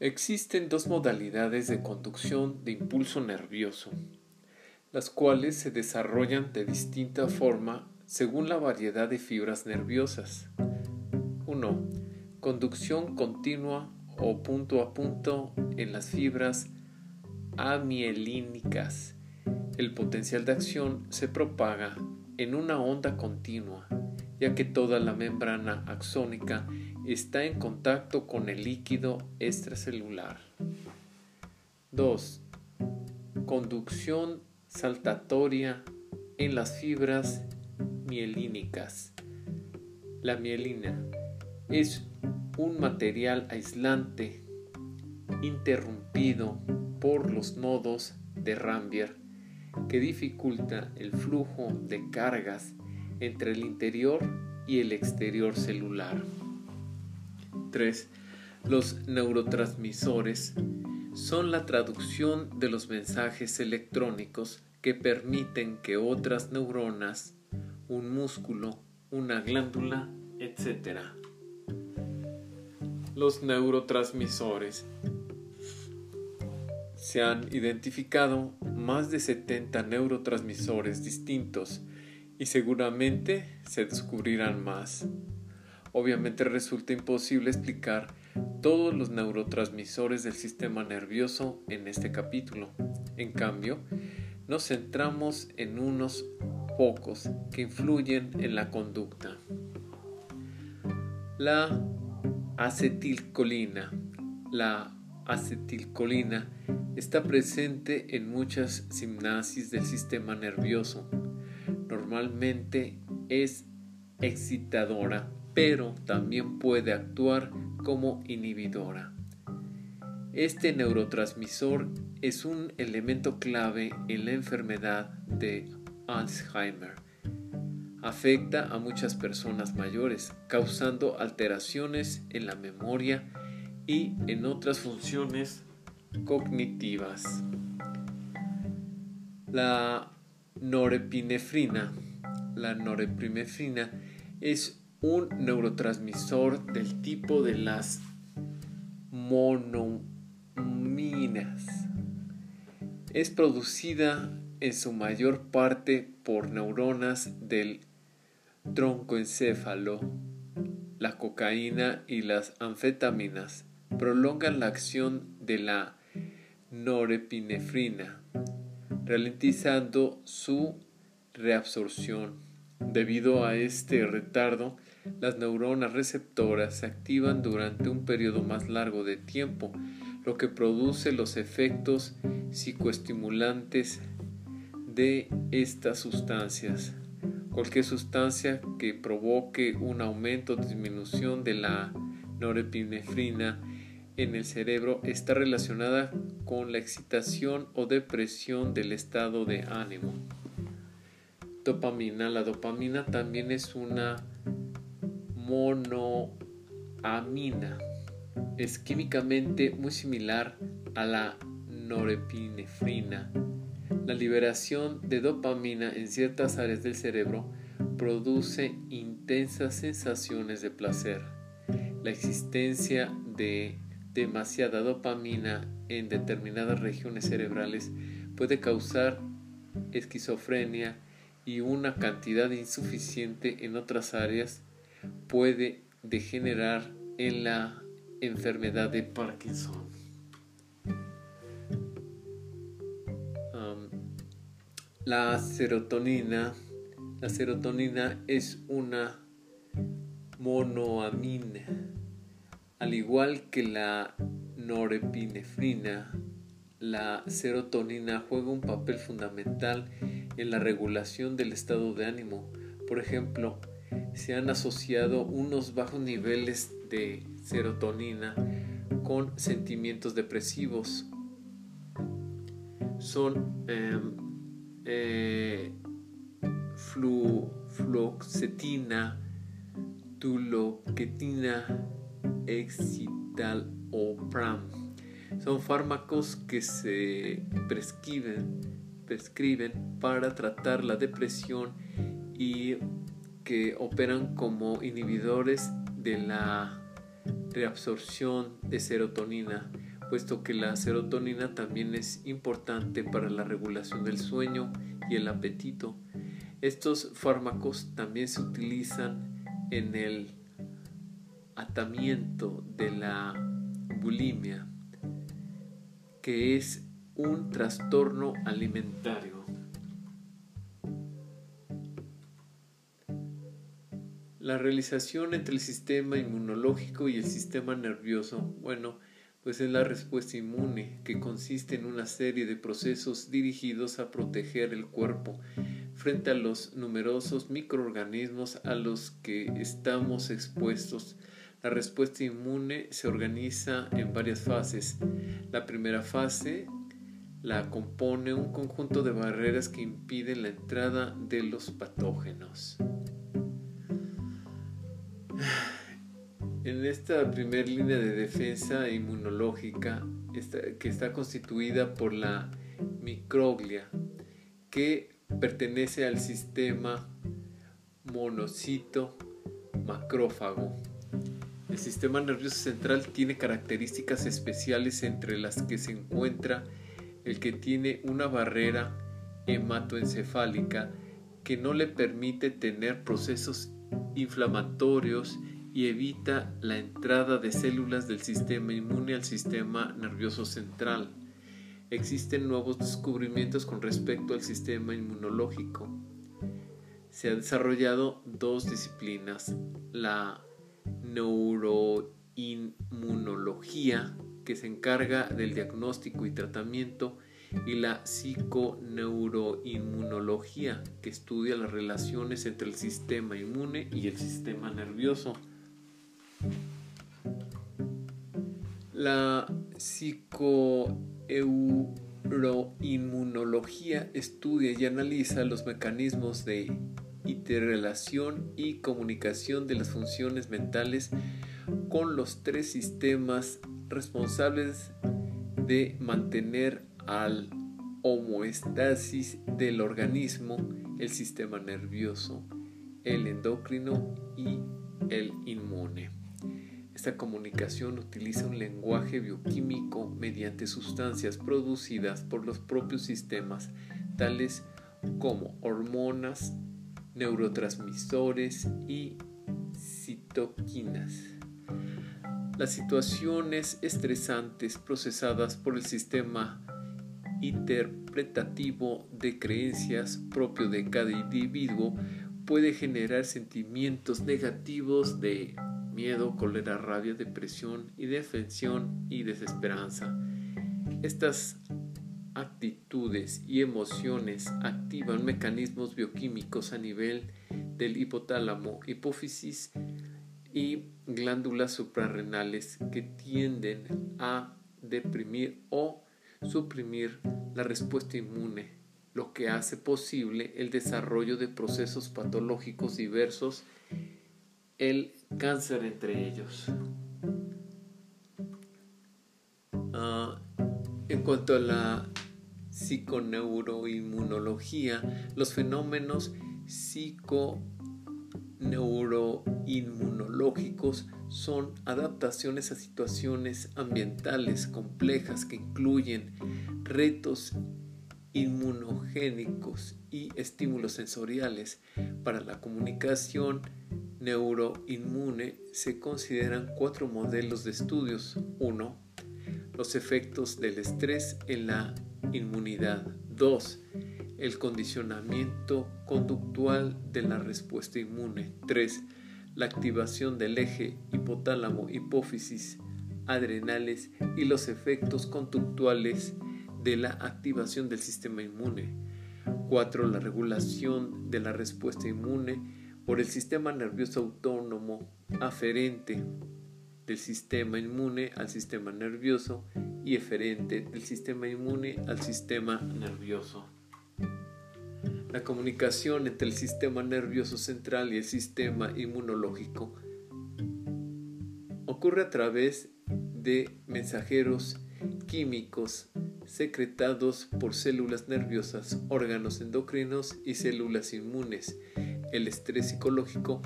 Existen dos modalidades de conducción de impulso nervioso, las cuales se desarrollan de distinta forma según la variedad de fibras nerviosas. 1. Conducción continua o punto a punto en las fibras amielínicas. El potencial de acción se propaga en una onda continua, ya que toda la membrana axónica está en contacto con el líquido extracelular. 2. Conducción saltatoria en las fibras mielínicas. La mielina es un material aislante interrumpido por los nodos de Rambier que dificulta el flujo de cargas entre el interior y el exterior celular. 3. Los neurotransmisores son la traducción de los mensajes electrónicos que permiten que otras neuronas, un músculo, una glándula, etc. Los neurotransmisores se han identificado más de 70 neurotransmisores distintos y seguramente se descubrirán más. Obviamente resulta imposible explicar todos los neurotransmisores del sistema nervioso en este capítulo. En cambio, nos centramos en unos pocos que influyen en la conducta. La acetilcolina. La acetilcolina está presente en muchas simnasis del sistema nervioso. Normalmente es excitadora pero también puede actuar como inhibidora. Este neurotransmisor es un elemento clave en la enfermedad de Alzheimer. Afecta a muchas personas mayores, causando alteraciones en la memoria y en otras funciones cognitivas. La norepinefrina. La norepinefrina es un neurotransmisor del tipo de las monominas. Es producida en su mayor parte por neuronas del troncoencéfalo. La cocaína y las anfetaminas prolongan la acción de la norepinefrina, ralentizando su reabsorción. Debido a este retardo, las neuronas receptoras se activan durante un periodo más largo de tiempo, lo que produce los efectos psicoestimulantes de estas sustancias. Cualquier sustancia que provoque un aumento o disminución de la norepinefrina en el cerebro está relacionada con la excitación o depresión del estado de ánimo. Dopamina. La dopamina también es una monoamina. Es químicamente muy similar a la norepinefrina. La liberación de dopamina en ciertas áreas del cerebro produce intensas sensaciones de placer. La existencia de demasiada dopamina en determinadas regiones cerebrales puede causar esquizofrenia y una cantidad insuficiente en otras áreas puede degenerar en la enfermedad de Parkinson. la serotonina. La serotonina es una monoamina. Al igual que la norepinefrina, la serotonina juega un papel fundamental en la regulación del estado de ánimo. Por ejemplo, se han asociado unos bajos niveles de serotonina con sentimientos depresivos. Son em, eh, fluoxetina, tuloquetina, excitalopram. Son fármacos que se prescriben, prescriben para tratar la depresión y que operan como inhibidores de la reabsorción de serotonina. puesto que la serotonina también es importante para la regulación del sueño y el apetito. Estos fármacos también se utilizan en el atamiento de la bulimia, que es un trastorno alimentario. La realización entre el sistema inmunológico y el sistema nervioso, bueno, pues es la respuesta inmune, que consiste en una serie de procesos dirigidos a proteger el cuerpo frente a los numerosos microorganismos a los que estamos expuestos. La respuesta inmune se organiza en varias fases. La primera fase la compone un conjunto de barreras que impiden la entrada de los patógenos. En esta primera línea de defensa inmunológica que está constituida por la microglia, que pertenece al sistema monocito macrófago. El sistema nervioso central tiene características especiales entre las que se encuentra el que tiene una barrera hematoencefálica que no le permite tener procesos inflamatorios y evita la entrada de células del sistema inmune al sistema nervioso central. Existen nuevos descubrimientos con respecto al sistema inmunológico. Se han desarrollado dos disciplinas, la neuroinmunología, que se encarga del diagnóstico y tratamiento, y la psiconeuroinmunología, que estudia las relaciones entre el sistema inmune y el sistema nervioso. La psicoeuroinmunología estudia y analiza los mecanismos de interrelación y comunicación de las funciones mentales con los tres sistemas responsables de mantener al homoestasis del organismo, el sistema nervioso, el endocrino y el inmune. Esta comunicación utiliza un lenguaje bioquímico mediante sustancias producidas por los propios sistemas, tales como hormonas, neurotransmisores y citoquinas. Las situaciones estresantes procesadas por el sistema interpretativo de creencias propio de cada individuo puede generar sentimientos negativos de miedo, cólera, rabia, depresión, indefensión y desesperanza. Estas actitudes y emociones activan mecanismos bioquímicos a nivel del hipotálamo, hipófisis y glándulas suprarrenales que tienden a deprimir o suprimir la respuesta inmune, lo que hace posible el desarrollo de procesos patológicos diversos, el cáncer entre ellos. Ah, en cuanto a la psiconeuroinmunología, los fenómenos psiconeuroinmunológicos son adaptaciones a situaciones ambientales complejas que incluyen retos inmunogénicos y estímulos sensoriales. Para la comunicación neuroinmune se consideran cuatro modelos de estudios. 1. Los efectos del estrés en la inmunidad. 2. El condicionamiento conductual de la respuesta inmune. 3 la activación del eje hipotálamo, hipófisis, adrenales y los efectos conductuales de la activación del sistema inmune. 4. La regulación de la respuesta inmune por el sistema nervioso autónomo aferente del sistema inmune al sistema nervioso y eferente del sistema inmune al sistema nervioso. La comunicación entre el sistema nervioso central y el sistema inmunológico ocurre a través de mensajeros químicos secretados por células nerviosas, órganos endocrinos y células inmunes. El estrés psicológico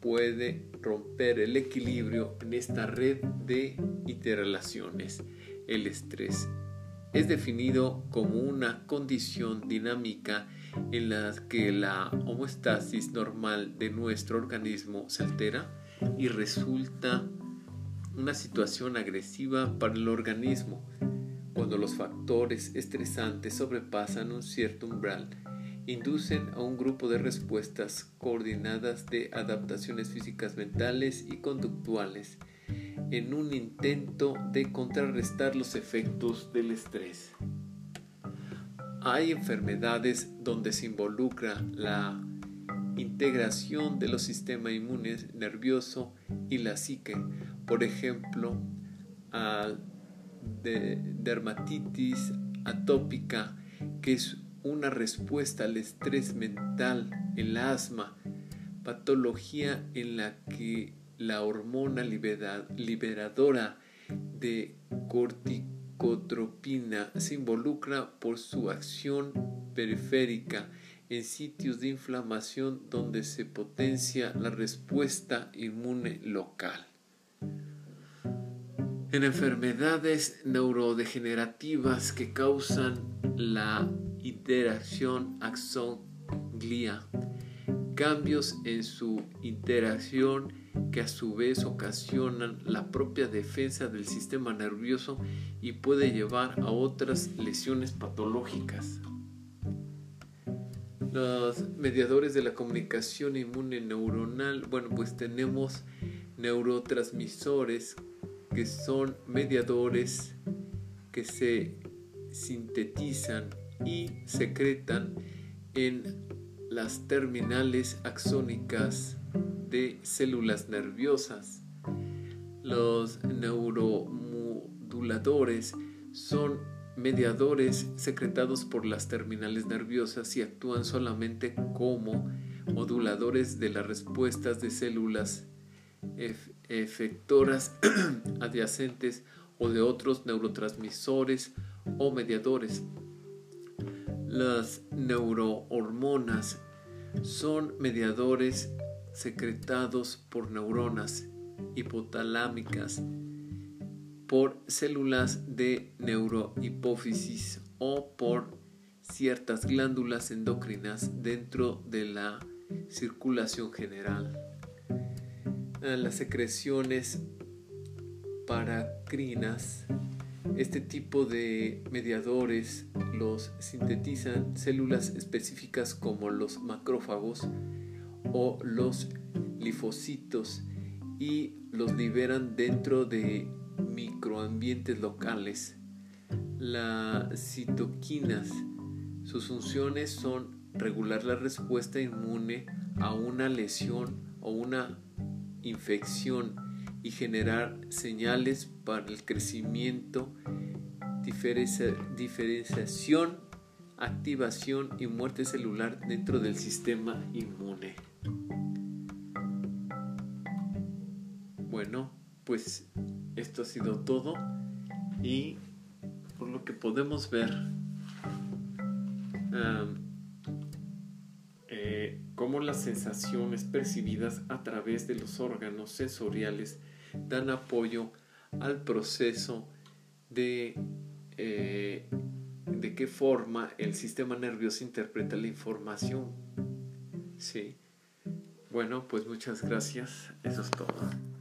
puede romper el equilibrio en esta red de interrelaciones. El estrés es definido como una condición dinámica en la que la homeostasis normal de nuestro organismo se altera y resulta una situación agresiva para el organismo cuando los factores estresantes sobrepasan un cierto umbral inducen a un grupo de respuestas coordinadas de adaptaciones físicas mentales y conductuales en un intento de contrarrestar los efectos del estrés. Hay enfermedades donde se involucra la integración de los sistemas inmunes nervioso y la psique, por ejemplo, de dermatitis atópica, que es una respuesta al estrés mental, el asma, patología en la que la hormona liberadora de corticotropina se involucra por su acción periférica en sitios de inflamación donde se potencia la respuesta inmune local. En enfermedades neurodegenerativas que causan la interacción axón-glía, cambios en su interacción que a su vez ocasionan la propia defensa del sistema nervioso y puede llevar a otras lesiones patológicas. Los mediadores de la comunicación inmune neuronal, bueno, pues tenemos neurotransmisores que son mediadores que se sintetizan y secretan en las terminales axónicas de células nerviosas. Los neuromoduladores son mediadores secretados por las terminales nerviosas y actúan solamente como moduladores de las respuestas de células efectoras adyacentes o de otros neurotransmisores o mediadores. Las neurohormonas son mediadores secretados por neuronas hipotalámicas, por células de neurohipófisis o por ciertas glándulas endocrinas dentro de la circulación general. Las secreciones paracrinas, este tipo de mediadores los sintetizan células específicas como los macrófagos o los linfocitos y los liberan dentro de microambientes locales. Las citoquinas, sus funciones son regular la respuesta inmune a una lesión o una infección y generar señales para el crecimiento, diferenciación, activación y muerte celular dentro del sistema inmune. Bueno, pues esto ha sido todo y por lo que podemos ver cómo las sensaciones percibidas a través de los órganos sensoriales dan apoyo al proceso de eh, de qué forma el sistema nervioso interpreta la información. Sí. Bueno, pues muchas gracias. Eso es todo.